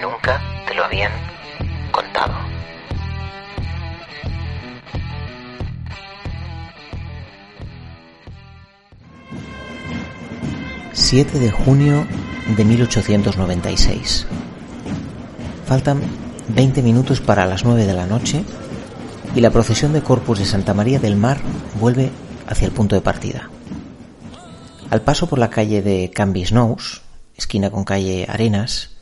Nunca te lo habían contado. 7 de junio de 1896. Faltan 20 minutos para las 9 de la noche y la procesión de Corpus de Santa María del Mar vuelve hacia el punto de partida. Al paso por la calle de Cambis Nous, esquina con calle Arenas,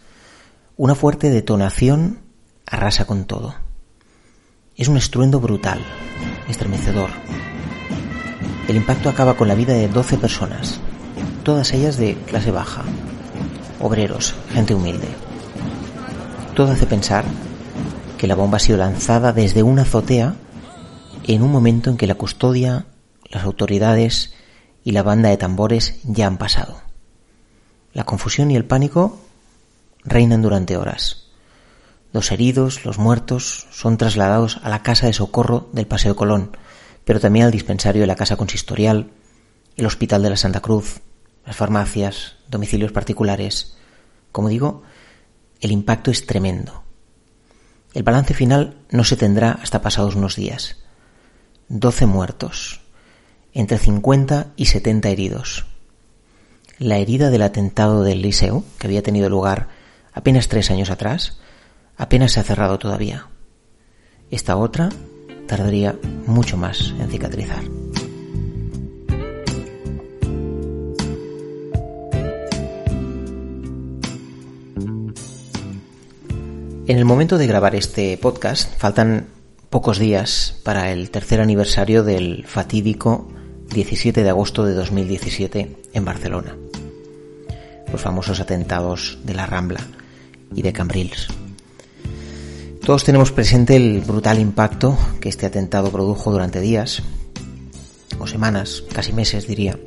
una fuerte detonación arrasa con todo. Es un estruendo brutal, estremecedor. El impacto acaba con la vida de 12 personas, todas ellas de clase baja, obreros, gente humilde. Todo hace pensar que la bomba ha sido lanzada desde una azotea en un momento en que la custodia, las autoridades y la banda de tambores ya han pasado. La confusión y el pánico reinan durante horas. Los heridos, los muertos, son trasladados a la casa de socorro del Paseo Colón, pero también al dispensario de la casa consistorial, el Hospital de la Santa Cruz, las farmacias, domicilios particulares. Como digo, el impacto es tremendo. El balance final no se tendrá hasta pasados unos días. Doce muertos, entre 50 y 70 heridos. La herida del atentado del Liceo, que había tenido lugar apenas tres años atrás, apenas se ha cerrado todavía. Esta otra tardaría mucho más en cicatrizar. En el momento de grabar este podcast faltan pocos días para el tercer aniversario del fatídico 17 de agosto de 2017 en Barcelona. Los famosos atentados de la Rambla y de Cambrils. Todos tenemos presente el brutal impacto que este atentado produjo durante días, o semanas, casi meses diría.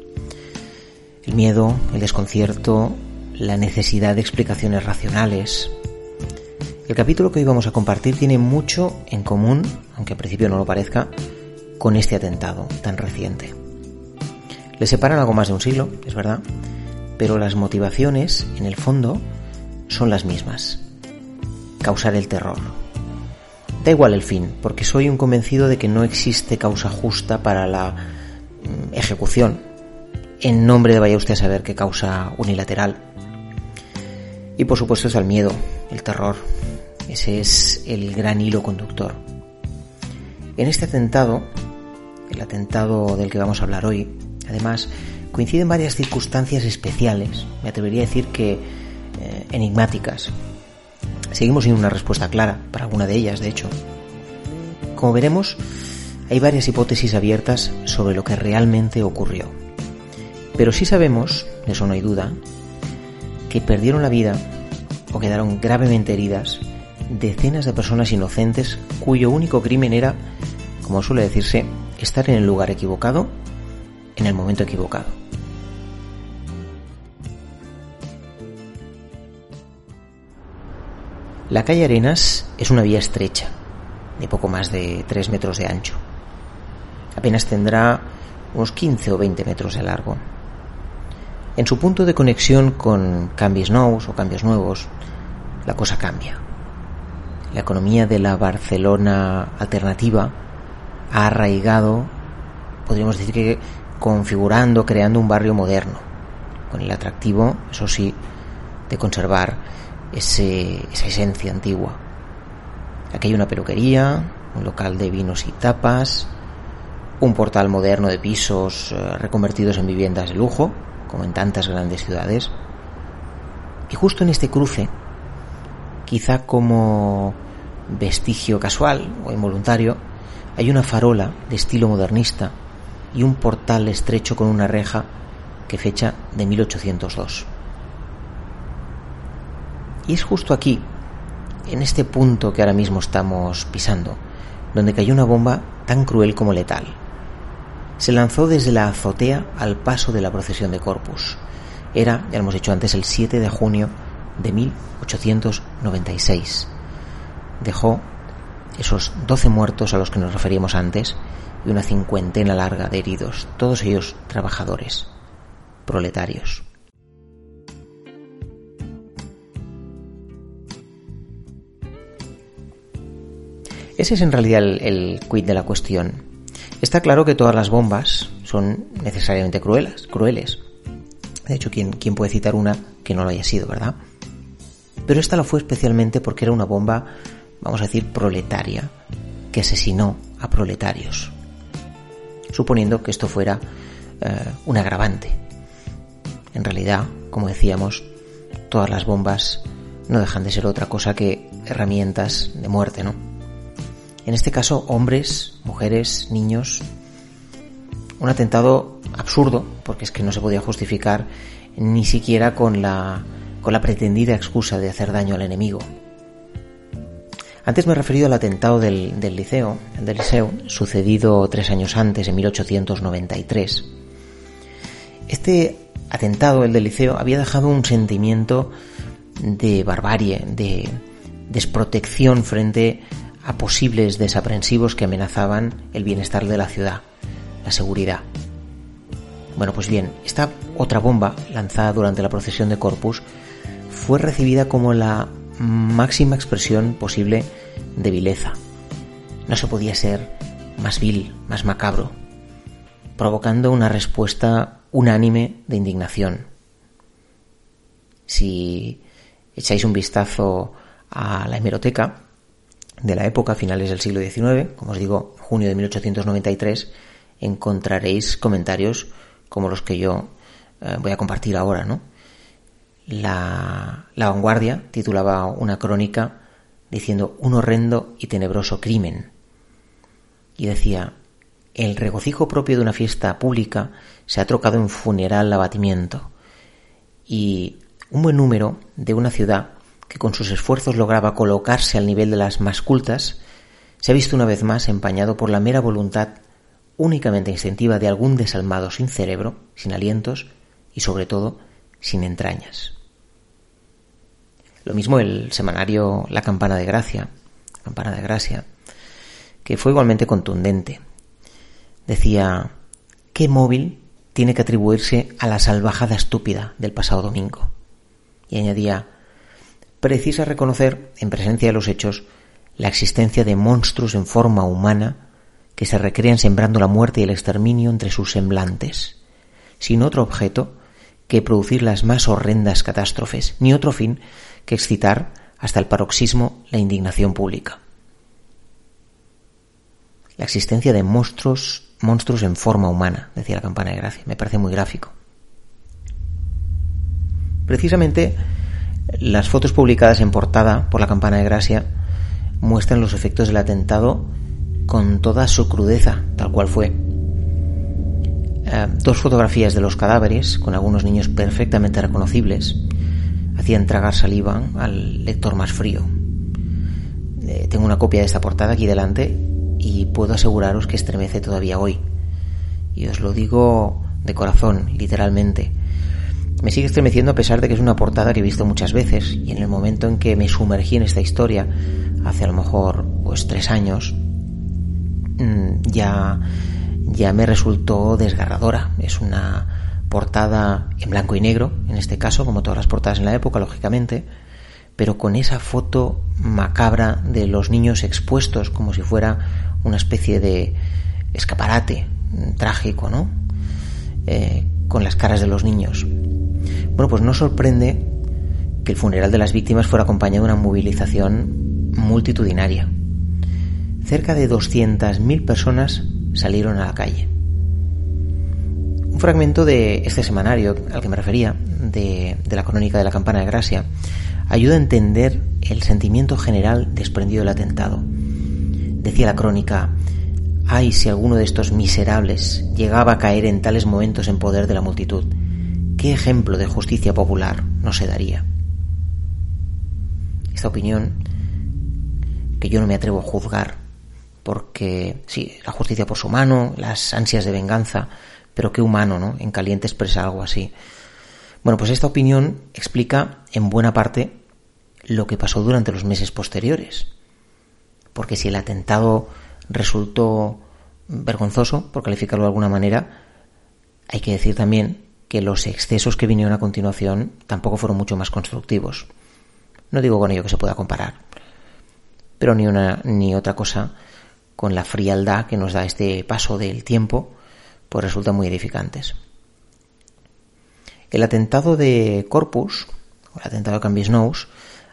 El miedo, el desconcierto, la necesidad de explicaciones racionales, el capítulo que hoy vamos a compartir tiene mucho en común, aunque al principio no lo parezca, con este atentado tan reciente. Le separan algo más de un siglo, es verdad, pero las motivaciones, en el fondo, son las mismas. Causar el terror. Da igual el fin, porque soy un convencido de que no existe causa justa para la mm, ejecución, en nombre de vaya usted a saber qué causa unilateral. Y por supuesto es el miedo, el terror, ese es el gran hilo conductor. En este atentado, el atentado del que vamos a hablar hoy, además, coinciden varias circunstancias especiales, me atrevería a decir que eh, enigmáticas. Seguimos sin una respuesta clara para alguna de ellas, de hecho. Como veremos, hay varias hipótesis abiertas sobre lo que realmente ocurrió. Pero sí sabemos, de eso no hay duda, que perdieron la vida o quedaron gravemente heridas decenas de personas inocentes cuyo único crimen era, como suele decirse, estar en el lugar equivocado en el momento equivocado. La calle Arenas es una vía estrecha, de poco más de 3 metros de ancho. Apenas tendrá unos 15 o 20 metros de largo. En su punto de conexión con cambios nuevos o cambios nuevos, la cosa cambia la economía de la Barcelona alternativa ha arraigado, podríamos decir que configurando, creando un barrio moderno, con el atractivo, eso sí, de conservar ese, esa esencia antigua. Aquí hay una peluquería, un local de vinos y tapas, un portal moderno de pisos eh, reconvertidos en viviendas de lujo, como en tantas grandes ciudades. Y justo en este cruce, quizá como vestigio casual o involuntario, hay una farola de estilo modernista y un portal estrecho con una reja que fecha de 1802. Y es justo aquí, en este punto que ahora mismo estamos pisando, donde cayó una bomba tan cruel como letal. Se lanzó desde la azotea al paso de la procesión de Corpus. Era, ya lo hemos dicho antes, el 7 de junio de 1896. Dejó esos 12 muertos a los que nos referíamos antes y una cincuentena larga de heridos, todos ellos trabajadores, proletarios. Ese es en realidad el, quid de la cuestión. Está claro que todas las bombas son necesariamente crueles, crueles. De hecho, ¿quién, ¿quién puede citar una que no lo haya sido, verdad? Pero esta lo fue especialmente porque era una bomba, vamos a decir, proletaria, que asesinó a proletarios, suponiendo que esto fuera eh, un agravante. En realidad, como decíamos, todas las bombas no dejan de ser otra cosa que herramientas de muerte, ¿no? En este caso, hombres, mujeres, niños. Un atentado absurdo, porque es que no se podía justificar ni siquiera con la con la pretendida excusa de hacer daño al enemigo. Antes me he referido al atentado del, liceo, del liceo, sucedido tres años antes, en 1893. Este atentado, el del liceo, había dejado un sentimiento de barbarie, de desprotección frente a posibles desaprensivos que amenazaban el bienestar de la ciudad, la seguridad. Bueno, pues bien, esta otra bomba lanzada durante la procesión de Corpus fue recibida como la máxima expresión posible de vileza. No se podía ser más vil, más macabro, provocando una respuesta unánime de indignación. Si echáis un vistazo a la hemeroteca de la época, finales del siglo XIX, como os digo, junio de 1893, encontraréis comentarios como los que yo eh, voy a compartir ahora, ¿no? La, vanguardia titulaba una crónica diciendo un horrendo y tenebroso crimen. Y decía, el regocijo propio de una fiesta pública se ha trocado en funeral abatimiento. Y un buen número de una ciudad que con sus esfuerzos lograba colocarse al nivel de las más cultas, se ha visto una vez más empañado por la mera voluntad únicamente instintiva de algún desalmado sin cerebro, sin alientos y sobre todo sin entrañas. Lo mismo el semanario La Campana de Gracia, Campana de Gracia, que fue igualmente contundente. Decía, ¿qué móvil tiene que atribuirse a la salvajada estúpida del pasado domingo? Y añadía, precisa reconocer, en presencia de los hechos, la existencia de monstruos en forma humana que se recrean sembrando la muerte y el exterminio entre sus semblantes, sin otro objeto que producir las más horrendas catástrofes, ni otro fin que excitar hasta el paroxismo la indignación pública. La existencia de monstruos, monstruos en forma humana, decía la campana de gracia, me parece muy gráfico. Precisamente las fotos publicadas en portada por la campana de gracia muestran los efectos del atentado con toda su crudeza, tal cual fue. Eh, dos fotografías de los cadáveres, con algunos niños perfectamente reconocibles, hacían tragar saliva al lector más frío. Eh, tengo una copia de esta portada aquí delante y puedo aseguraros que estremece todavía hoy. Y os lo digo de corazón, literalmente. Me sigue estremeciendo a pesar de que es una portada que he visto muchas veces y en el momento en que me sumergí en esta historia, hace a lo mejor pues tres años, mm, ya, ya me resultó desgarradora. Es una portada en blanco y negro, en este caso, como todas las portadas en la época, lógicamente, pero con esa foto macabra de los niños expuestos como si fuera una especie de escaparate trágico, ¿no? Eh, con las caras de los niños. Bueno, pues no sorprende que el funeral de las víctimas fuera acompañado de una movilización multitudinaria. Cerca de 200.000 personas salieron a la calle fragmento de este semanario al que me refería, de, la crónica de la campana de Gracia, ayuda a entender el sentimiento general desprendido del atentado. Decía la crónica, ay si alguno de estos miserables llegaba a caer en tales momentos en poder de la multitud, ¿qué ejemplo de justicia popular no se daría? Esta opinión, que yo no me atrevo a juzgar, porque sí, la justicia por su mano, las ansias de venganza, pero qué humano, ¿no? En caliente expresa algo así. Bueno, pues esta opinión explica en buena parte lo que pasó durante los meses posteriores. porque si el atentado resultó vergonzoso, por calificarlo de alguna manera, hay que decir también que los excesos que vinieron a continuación tampoco fueron mucho más constructivos. No digo con ello que se pueda comparar, pero ni una ni otra cosa con la frialdad que nos da este paso del tiempo, pues resultan muy edificantes. El atentado de Corpus, o el atentado de Cambis Nous,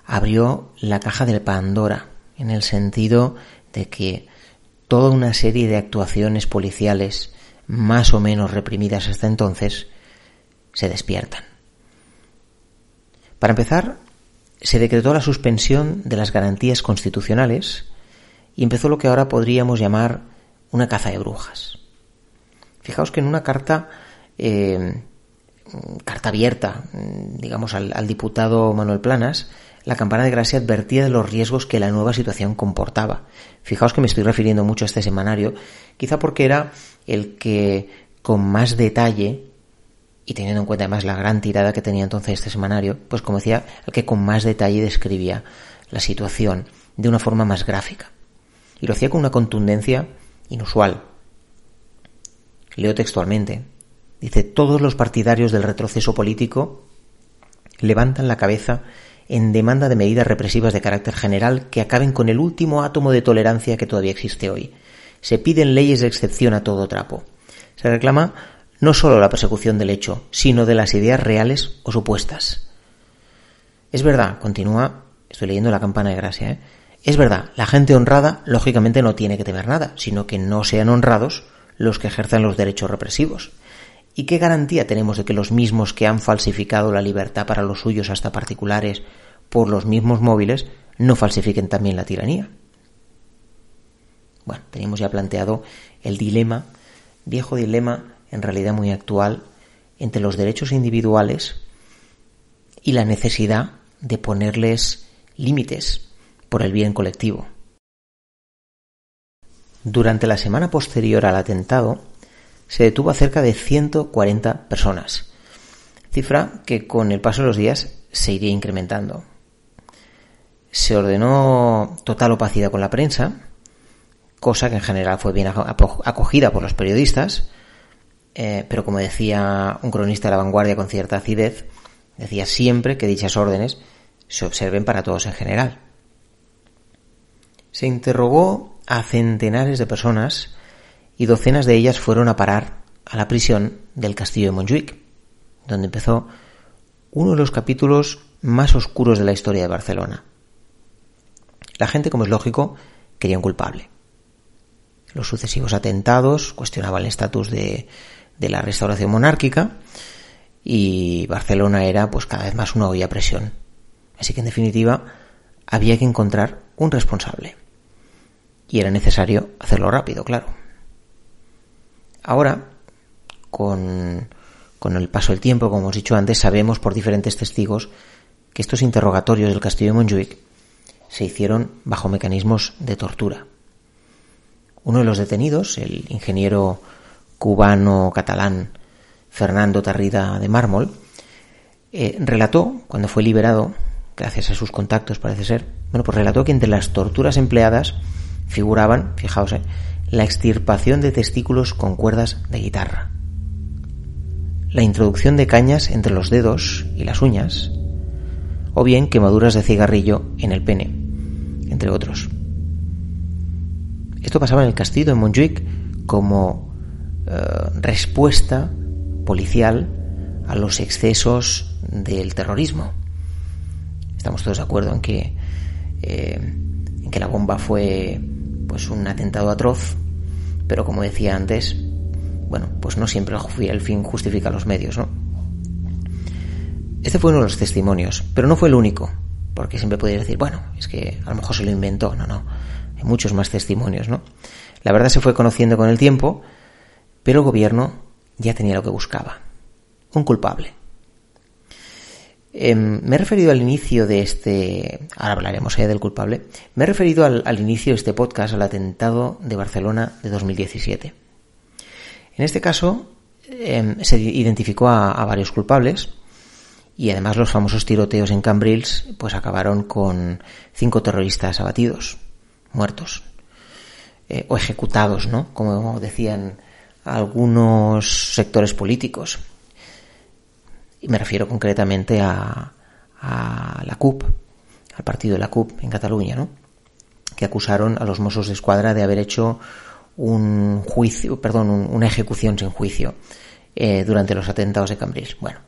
abrió la caja de Pandora, en el sentido de que toda una serie de actuaciones policiales más o menos reprimidas hasta entonces se despiertan. Para empezar, se decretó la suspensión de las garantías constitucionales y empezó lo que ahora podríamos llamar una caza de brujas. Fijaos que en una carta, eh, carta abierta, digamos, al, al, diputado Manuel Planas, la campana de Gracia advertía de los riesgos que la nueva situación comportaba. Fijaos que me estoy refiriendo mucho a este semanario, quizá porque era el que con más detalle y teniendo en cuenta además la gran tirada que tenía entonces este semanario, pues como decía, el que con más detalle describía la situación de una forma más gráfica. Y lo hacía con una contundencia inusual. Leo textualmente. Dice, todos los partidarios del retroceso político levantan la cabeza en demanda de medidas represivas de carácter general que acaben con el último átomo de tolerancia que todavía existe hoy. Se piden leyes de excepción a todo trapo. Se reclama no solo la persecución del hecho, sino de las ideas reales o supuestas. Es verdad, continúa, estoy leyendo la campana de gracia, ¿eh? es verdad, la gente honrada lógicamente no tiene que temer nada, sino que no sean honrados los que ejerzan los derechos represivos. ¿Y qué garantía tenemos de que los mismos que han falsificado la libertad para los suyos hasta particulares por los mismos móviles no falsifiquen también la tiranía? Bueno, teníamos ya planteado el dilema, viejo dilema en realidad muy actual entre los derechos individuales y la necesidad de ponerles límites por el bien colectivo. Durante la semana posterior al atentado, se detuvo a cerca de 140 personas, cifra que con el paso de los días se iría incrementando. Se ordenó total opacidad con la prensa, cosa que en general fue bien acogida por los periodistas, eh, pero como decía un cronista de la vanguardia con cierta acidez, decía siempre que dichas órdenes se observen para todos en general. Se interrogó a centenares de personas y docenas de ellas fueron a parar a la prisión del castillo de Montjuic, donde empezó uno de los capítulos más oscuros de la historia de Barcelona. La gente, como es lógico, quería un culpable. Los sucesivos atentados cuestionaban el estatus de, de la restauración monárquica y Barcelona era pues cada vez más una olla presión. Así que en definitiva había que encontrar un responsable. Y era necesario hacerlo rápido, claro. Ahora, con, con el paso del tiempo, como hemos dicho antes, sabemos por diferentes testigos que estos interrogatorios del castillo de Montjuic se hicieron bajo mecanismos de tortura. Uno de los detenidos, el ingeniero cubano-catalán Fernando Tarrida de Mármol, eh, relató, cuando fue liberado, gracias a sus contactos parece ser, bueno, pues relató que entre las torturas empleadas figuraban, fijaos, eh, la extirpación de testículos con cuerdas de guitarra, la introducción de cañas entre los dedos y las uñas, o bien quemaduras de cigarrillo en el pene, entre otros. Esto pasaba en el castillo de Montjuic como eh, respuesta policial a los excesos del terrorismo. Estamos todos de acuerdo en que, eh, en que la bomba fue pues un atentado atroz, pero como decía antes, bueno, pues no siempre el fin justifica los medios, ¿no? Este fue uno de los testimonios, pero no fue el único, porque siempre podéis decir, bueno, es que a lo mejor se lo inventó, no, no, hay muchos más testimonios, ¿no? La verdad se fue conociendo con el tiempo pero el gobierno ya tenía lo que buscaba, un culpable. Em, me he referido al inicio de este, ahora hablaremos ya del culpable, me he referido al, inicio de este podcast al atentado de Barcelona de 2017. En este caso em, se identificó a, a, varios culpables y además los famosos tiroteos en Cambrils pues acabaron con cinco terroristas abatidos. muertos eh, o ejecutados, ¿no? Como decían algunos sectores políticos. Y me refiero concretamente a, a la CUP, al partido de la CUP en Cataluña, ¿no? Que acusaron a los Mossos de Escuadra de haber hecho un juicio, perdón, una ejecución sin juicio eh, durante los atentados de Cambrils. Bueno,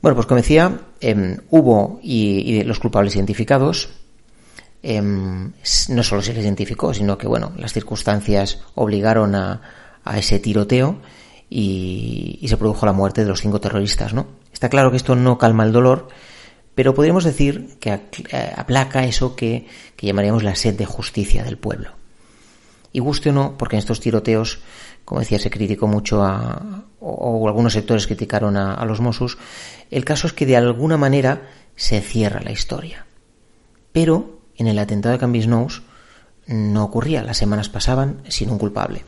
bueno, pues como decía, em, hubo y, los culpables identificados. Em, no solo se les identificó, sino que bueno, las circunstancias obligaron a ese tiroteo y, y, se produjo la muerte de los cinco terroristas, ¿no? Está claro que esto no calma el dolor, pero podríamos decir que eh, aplaca eso que, que llamaríamos la sed de justicia del pueblo. Y guste o no, porque en estos tiroteos, como decía, se criticó mucho a, o, algunos sectores criticaron a, los Mossos, el caso es que de alguna manera se cierra la historia. Pero en el atentado de Cambis Nous no ocurría, las semanas pasaban sin un culpable.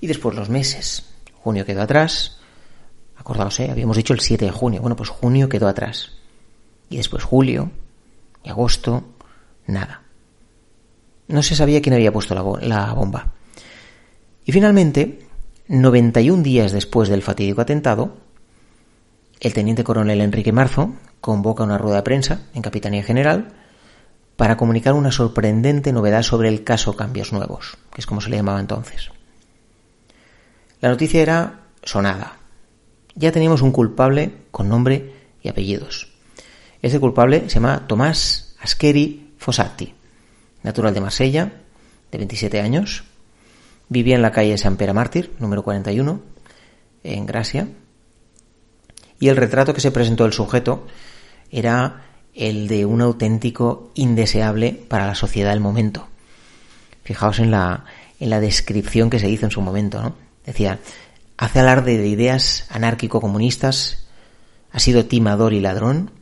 Y después los meses. Junio quedó atrás. Acordaos, ¿eh? habíamos dicho el 7 de junio. Bueno, pues junio quedó atrás. Y después julio y agosto, nada. No se sabía quién había puesto la, bomba. Y finalmente, 91 días después del fatídico atentado, el teniente coronel Enrique Marzo convoca una rueda de prensa en Capitanía General para comunicar una sorprendente novedad sobre el caso Cambios Nuevos, que es como se le llamaba entonces. La noticia era sonada. Ya teníamos un culpable con nombre y apellidos. Ese culpable se llama Tomás Ascheri Fossati, natural de Marsella, de 27 años. Vivía en la calle San Pera Mártir, número 41, en Gracia. Y el retrato que se presentó el sujeto era el de un auténtico indeseable para la sociedad del momento. Fijaos en la, en la descripción que se hizo en su momento, ¿no? Decía, hace alarde de ideas anárquico-comunistas, ha sido timador y ladrón,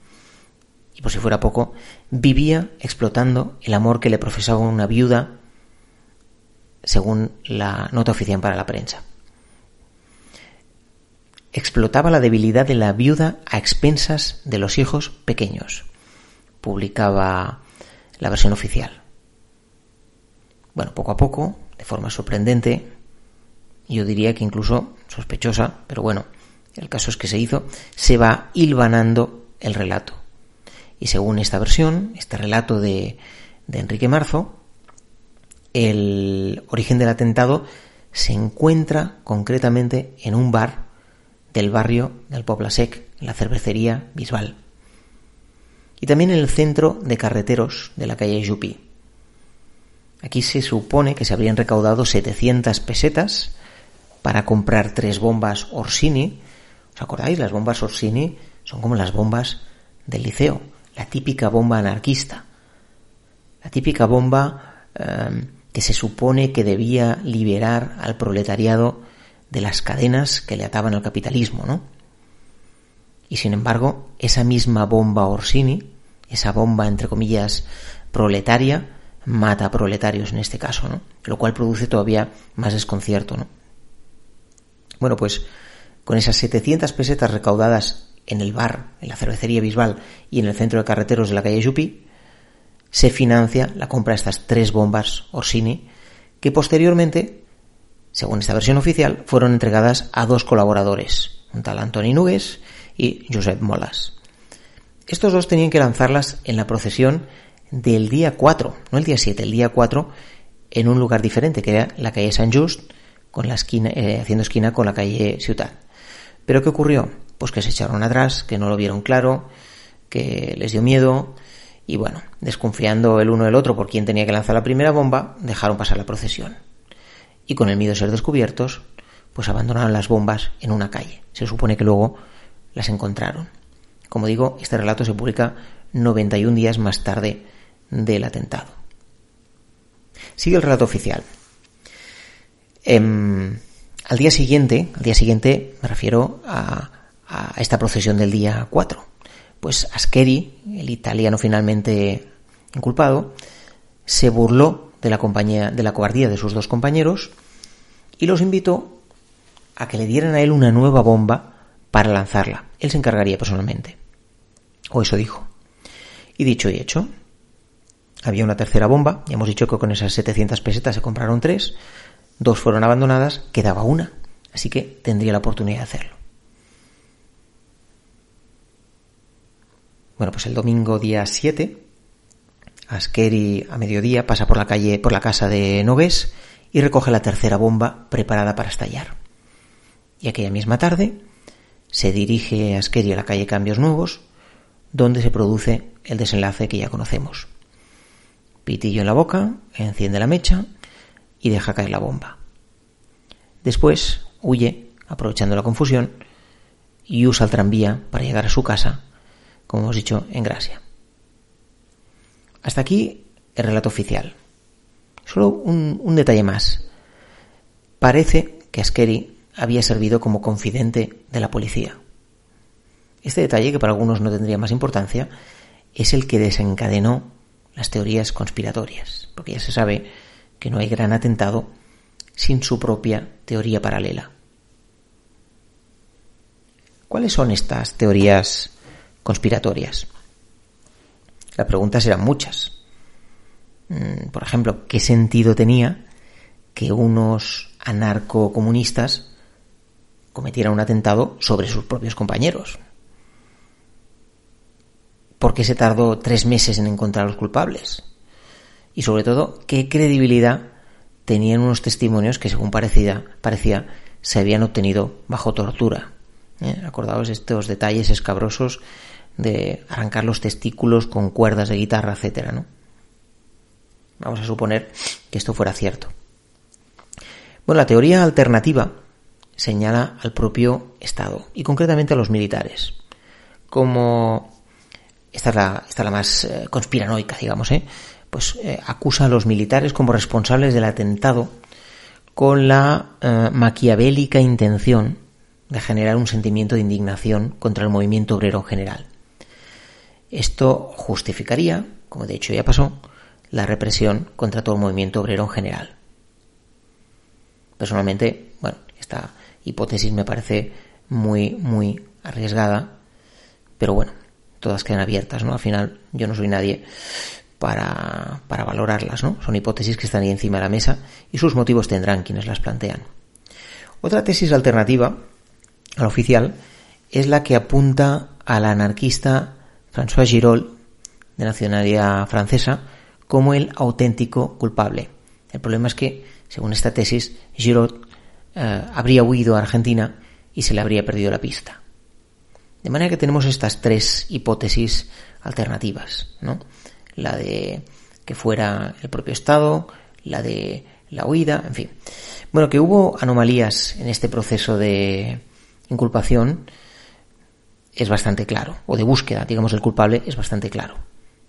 y por si fuera poco, vivía explotando el amor que le profesaba una viuda, según la nota oficial para la prensa. Explotaba la debilidad de la viuda a expensas de los hijos pequeños, publicaba la versión oficial. Bueno, poco a poco, de forma sorprendente, yo diría que incluso sospechosa, pero bueno, el caso es que se hizo, se va hilvanando el relato. Y según esta versión, este relato de, Enrique Marzo, el origen del atentado se encuentra concretamente en un bar del barrio del Pobla Sec, en la cervecería Bisbal. Y también en el centro de carreteros de la calle Jupi. Aquí se supone que se habrían recaudado 700 pesetas para comprar tres bombas Orsini. ¿Os acordáis? Las bombas Orsini son como las bombas del liceo la típica bomba anarquista, la típica bomba em, que se supone que debía liberar al proletariado de las cadenas que le ataban al capitalismo, ¿no? Y sin embargo, esa misma bomba Orsini, esa bomba entre comillas proletaria, mata a proletarios en este caso, ¿no? Lo cual produce todavía más desconcierto, ¿no? Bueno, pues con esas 700 pesetas recaudadas en el bar, en la cervecería Bisbal y en el centro de carreteros de la calle Yupi, se financia la compra de estas tres bombas Orsini, que posteriormente, según esta versión oficial, fueron entregadas a dos colaboradores, un tal Antoni Nugues y Josep Molas. Estos dos tenían que lanzarlas en la procesión del día 4, no el día 7, el día 4, en un lugar diferente, que era la calle San Just, con la esquina, eh, haciendo esquina con la calle Ciudad. Pero ¿qué ocurrió? pues que se echaron atrás, que no lo vieron claro, que les dio miedo y bueno, desconfiando el uno del otro por quién tenía que lanzar la primera bomba, dejaron pasar la procesión. Y con el miedo de ser descubiertos, pues abandonaron las bombas en una calle. Se supone que luego las encontraron. Como digo, este relato se publica 91 días más tarde del atentado. Sigue el relato oficial. Em, al día siguiente, al día siguiente me refiero a a esta procesión del día 4. Pues Ascheri, el italiano finalmente inculpado, se burló de la compañía, de la cobardía de sus dos compañeros y los invitó a que le dieran a él una nueva bomba para lanzarla. Él se encargaría personalmente. O eso dijo. Y dicho y hecho, había una tercera bomba, ya hemos dicho que con esas 700 pesetas se compraron tres, dos fueron abandonadas, quedaba una, así que tendría la oportunidad de hacerlo. Bueno, pues el domingo día 7, Askeri a mediodía pasa por la calle, por la casa de Nogués y recoge la tercera bomba preparada para estallar. Y aquella misma tarde se dirige Askeri a la calle Cambios Nuevos, donde se produce el desenlace que ya conocemos. Pitillo en la boca, enciende la mecha y deja caer la bomba. Después huye, aprovechando la confusión, y usa el tranvía para llegar a su casa, como hemos dicho, en Gracia. Hasta aquí el relato oficial. Solo un, un detalle más. Parece que Askeri había servido como confidente de la policía. Este detalle, que para algunos no tendría más importancia, es el que desencadenó las teorías conspiratorias, porque ya se sabe que no hay gran atentado sin su propia teoría paralela. ¿Cuáles son estas teorías conspiratorias? La pregunta serán muchas. Mm, por ejemplo, ¿qué sentido tenía que unos anarcocomunistas cometieran un atentado sobre sus propios compañeros? ¿Por qué se tardó tres meses en encontrar a los culpables? Y sobre todo, ¿qué credibilidad tenían unos testimonios que, según parecía, se habían obtenido bajo tortura? ¿Eh? Acordaos estos detalles escabrosos de arrancar los testículos con cuerdas de guitarra, etcétera, ¿no? Vamos a suponer que esto fuera cierto. Bueno, la teoría alternativa señala al propio Estado y concretamente a los militares como esta es la, esta la más eh, conspiranoica, digamos, ¿eh? Pues eh, acusa a los militares como responsables del atentado con la eh, maquiavélica intención de generar un sentimiento de indignación contra el movimiento obrero en general. Esto justificaría, como de hecho ya pasó, la represión contra todo el movimiento obrero en general. Personalmente, bueno, esta hipótesis me parece muy, muy arriesgada, pero bueno, todas quedan abiertas, ¿no? Al final yo no soy nadie para, para valorarlas, ¿no? Son hipótesis que están ahí encima de la mesa y sus motivos tendrán quienes las plantean. Otra tesis alternativa a la oficial es la que apunta al anarquista François Giraud, de nacionalidad francesa, como el auténtico culpable. El problema es que, según esta tesis, Giraud eh, habría huido a Argentina y se le habría perdido la pista. De manera que tenemos estas tres hipótesis alternativas, ¿no? La de que fuera el propio Estado, la de la huida, en fin. Bueno, que hubo anomalías en este proceso de inculpación es bastante claro, o de búsqueda, digamos, del culpable es bastante claro.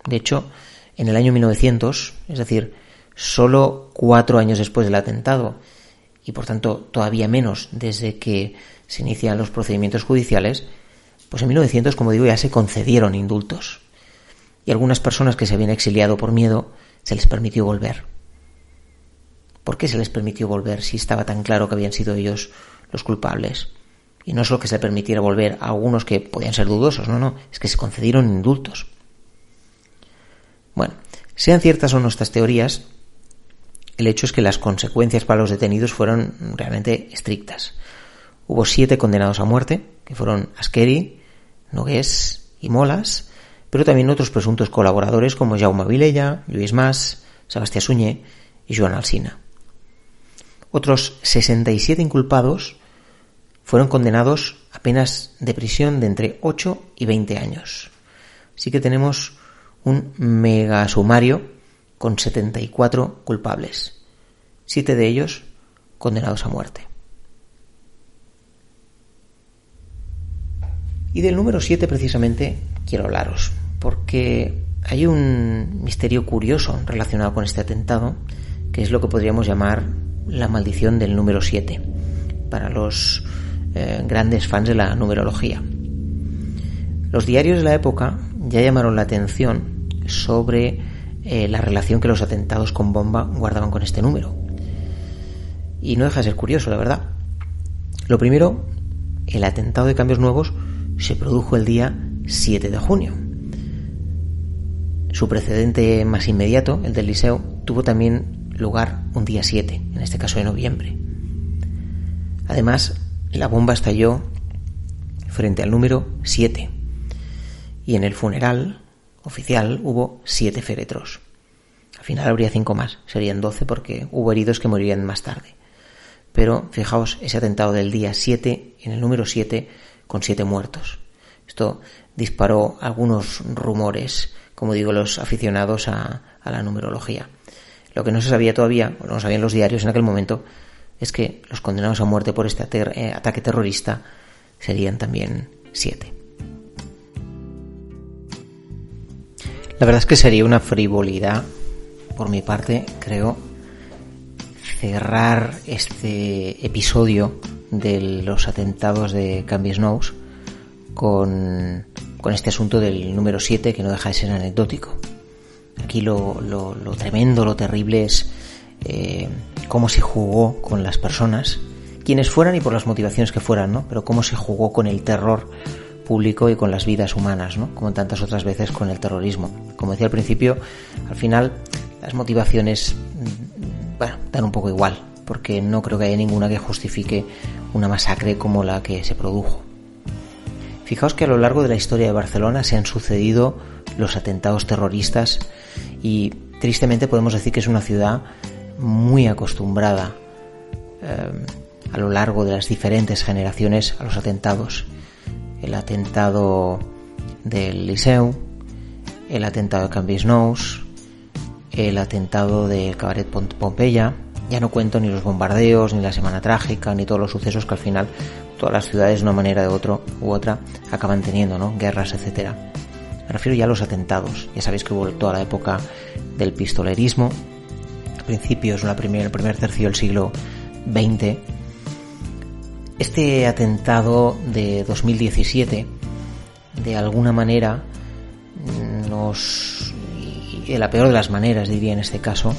De hecho, en el año 1900, es decir, solo cuatro años después del atentado, y por tanto todavía menos desde que se inician los procedimientos judiciales, pues en 1900, como digo, ya se concedieron indultos. Y algunas personas que se habían exiliado por miedo se les permitió volver. ¿Por qué se les permitió volver si estaba tan claro que habían sido ellos los culpables? Y no solo que se permitiera volver a algunos que podían ser dudosos, no, no, es que se concedieron indultos. Bueno, sean ciertas o no estas teorías, el hecho es que las consecuencias para los detenidos fueron realmente estrictas. Hubo siete condenados a muerte, que fueron Askeri, Nogués y Molas, pero también otros presuntos colaboradores como Jaume Vilella, Luis Mas, Sebastián Suñé y Joan Alsina. Otros 67 inculpados fueron condenados a penas de prisión de entre 8 y 20 años. Así que tenemos un mega sumario con 74 culpables, siete de ellos condenados a muerte. Y del número 7 precisamente quiero hablaros, porque hay un misterio curioso relacionado con este atentado, que es lo que podríamos llamar la maldición del número 7, para los eh, grandes fans de la numerología. Los diarios de la época ya llamaron la atención sobre eh, la relación que los atentados con bomba guardaban con este número. Y no deja de ser curioso, la verdad. Lo primero, el atentado de cambios nuevos se produjo el día 7 de junio. Su precedente más inmediato, el del Liceo, tuvo también lugar un día 7, en este caso de noviembre. Además, la bomba estalló frente al número 7 y en el funeral oficial hubo 7 féretros. Al final habría 5 más, serían 12 porque hubo heridos que morirían más tarde. Pero fijaos ese atentado del día 7, en el número 7, con 7 muertos. Esto disparó algunos rumores, como digo, los aficionados a, la numerología. Lo que no se sabía todavía, o no sabían los diarios en aquel momento, es que los condenados a muerte por este eh, ataque terrorista serían también 7. La verdad es que sería una frivolidad, por mi parte, creo, cerrar este episodio de los atentados de Cambies Nose con, este asunto del número 7 que no deja de ser anecdótico. Aquí lo, lo, tremendo, lo terrible es eh, cómo se jugó con las personas, quienes fueran y por las motivaciones que fueran, ¿no? Pero cómo se jugó con el terror público y con las vidas humanas, ¿no? Como tantas otras veces con el terrorismo. Como decía al principio, al final las motivaciones bueno, dan un poco igual, porque no creo que haya ninguna que justifique una masacre como la que se produjo. Fijaos que a lo largo de la historia de Barcelona se han sucedido los atentados terroristas y tristemente podemos decir que es una ciudad muy acostumbrada eh, a lo largo de las diferentes generaciones a los atentados. El atentado del Liceu, el atentado de Cambis Nous, el atentado del Cabaret Pompeya. Ya no cuento ni los bombardeos, ni la Semana Trágica, ni todos los sucesos que al final todas las ciudades de una manera de otro u otra acaban teniendo, ¿no? Guerras, etcétera. Me refiero ya a los atentados. Ya sabéis que hubo toda la época del pistolerismo, a principios, la primer, el primer tercio del siglo XX. Este atentado de 2017, de alguna manera, nos de la peor de las maneras, diría en este caso,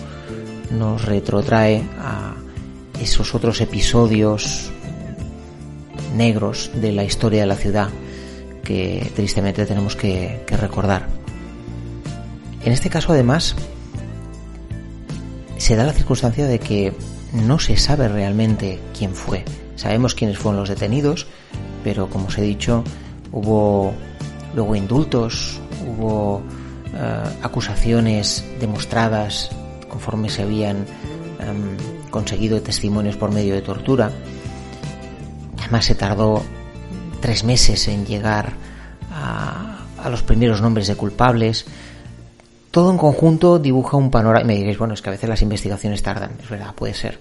nos retrotrae a esos otros episodios negros de la historia de la ciudad que tristemente tenemos que, recordar. En este caso, además, se da la circunstancia de que no se sabe realmente quién fue. Sabemos quiénes fueron los detenidos, pero como os he dicho, hubo luego indultos, hubo eh, acusaciones demostradas conforme se habían em, conseguido testimonios por medio de tortura. Además se tardó tres meses en llegar a, los primeros nombres de culpables. Todo en conjunto dibuja un panorama. Me diréis, bueno, es que a veces las investigaciones tardan, es verdad, puede ser.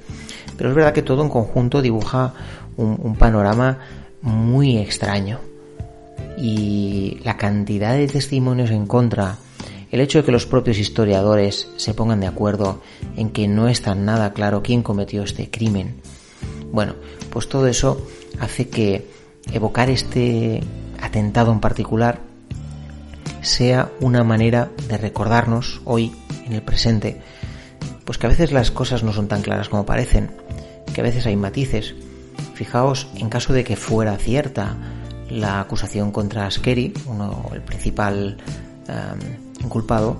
Pero es verdad que todo en conjunto dibuja un panorama muy extraño. Y la cantidad de testimonios en contra el hecho de que los propios historiadores se pongan de acuerdo en que no está nada claro quién cometió este crimen, bueno, pues todo eso hace que evocar este atentado en particular sea una manera de recordarnos hoy, en el presente, pues que a veces las cosas no son tan claras como parecen, que a veces hay matices. Fijaos, en caso de que fuera cierta la acusación contra Askeri, uno, el principal inculpado,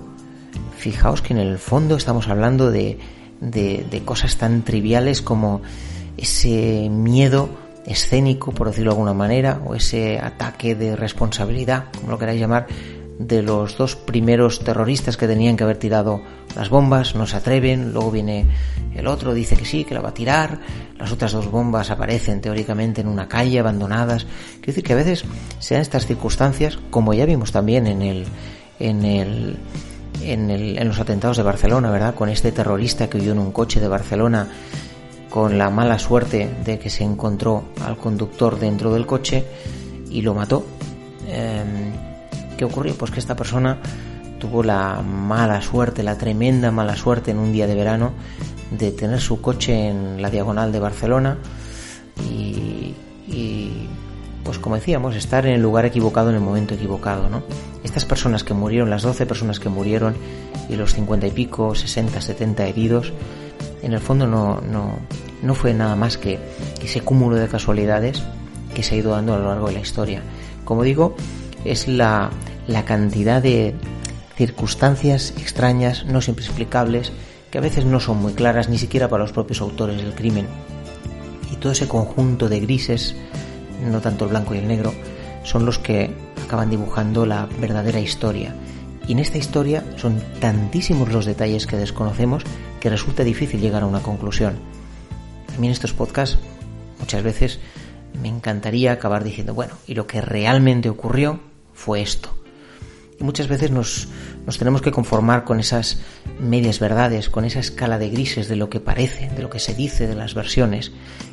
fijaos que en el fondo estamos hablando de, de, cosas tan triviales como ese miedo escénico, por decirlo de alguna manera, o ese ataque de responsabilidad, como lo queráis llamar, de los dos primeros terroristas que tenían que haber tirado las bombas, no se atreven, luego viene el otro, dice que sí, que la va a tirar, las otras dos bombas aparecen teóricamente en una calle abandonadas. Quiero decir que a veces sean estas circunstancias, como ya vimos también en el, en el en, el, en los atentados de Barcelona, ¿verdad? Con este terrorista que huyó en un coche de Barcelona con la mala suerte de que se encontró al conductor dentro del coche y lo mató. Em, ¿Qué ocurrió? Pues que esta persona tuvo la mala suerte, la tremenda mala suerte en un día de verano de tener su coche en la diagonal de Barcelona como decíamos, estar en el lugar equivocado en el momento equivocado, ¿no? Estas personas que murieron, las 12 personas que murieron y los 50 y pico, 60, 70 heridos, en el fondo no, no, no fue nada más que ese cúmulo de casualidades que se ha ido dando a lo largo de la historia. Como digo, es la, la cantidad de circunstancias extrañas, no siempre explicables, que a veces no son muy claras ni siquiera para los propios autores del crimen. Y todo ese conjunto de grises, no tanto el blanco y el negro, son los que acaban dibujando la verdadera historia. Y en esta historia son tantísimos los detalles que desconocemos que resulta difícil llegar a una conclusión. A mí en estos podcasts muchas veces me encantaría acabar diciendo, bueno, y lo que realmente ocurrió fue esto. Y muchas veces nos, nos tenemos que conformar con esas medias verdades, con esa escala de grises de lo que parece, de lo que se dice, de las versiones.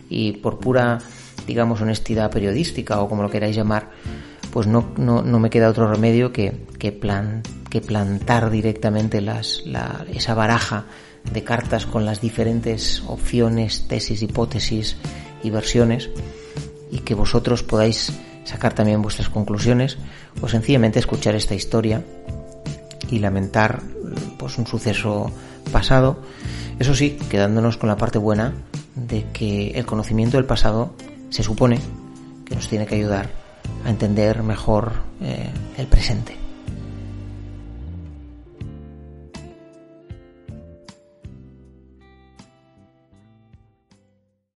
Y por pura, digamos, honestidad periodística o como lo queráis llamar, pues no, no, no me queda otro remedio que, que, plan, que plantar directamente las, la, esa baraja de cartas con las diferentes opciones, tesis, hipótesis y versiones y que vosotros podáis sacar también vuestras conclusiones o sencillamente escuchar esta historia y lamentar pues un suceso pasado, eso sí, quedándonos con la parte buena de que el conocimiento del pasado se supone que nos tiene que ayudar a entender mejor eh, el presente.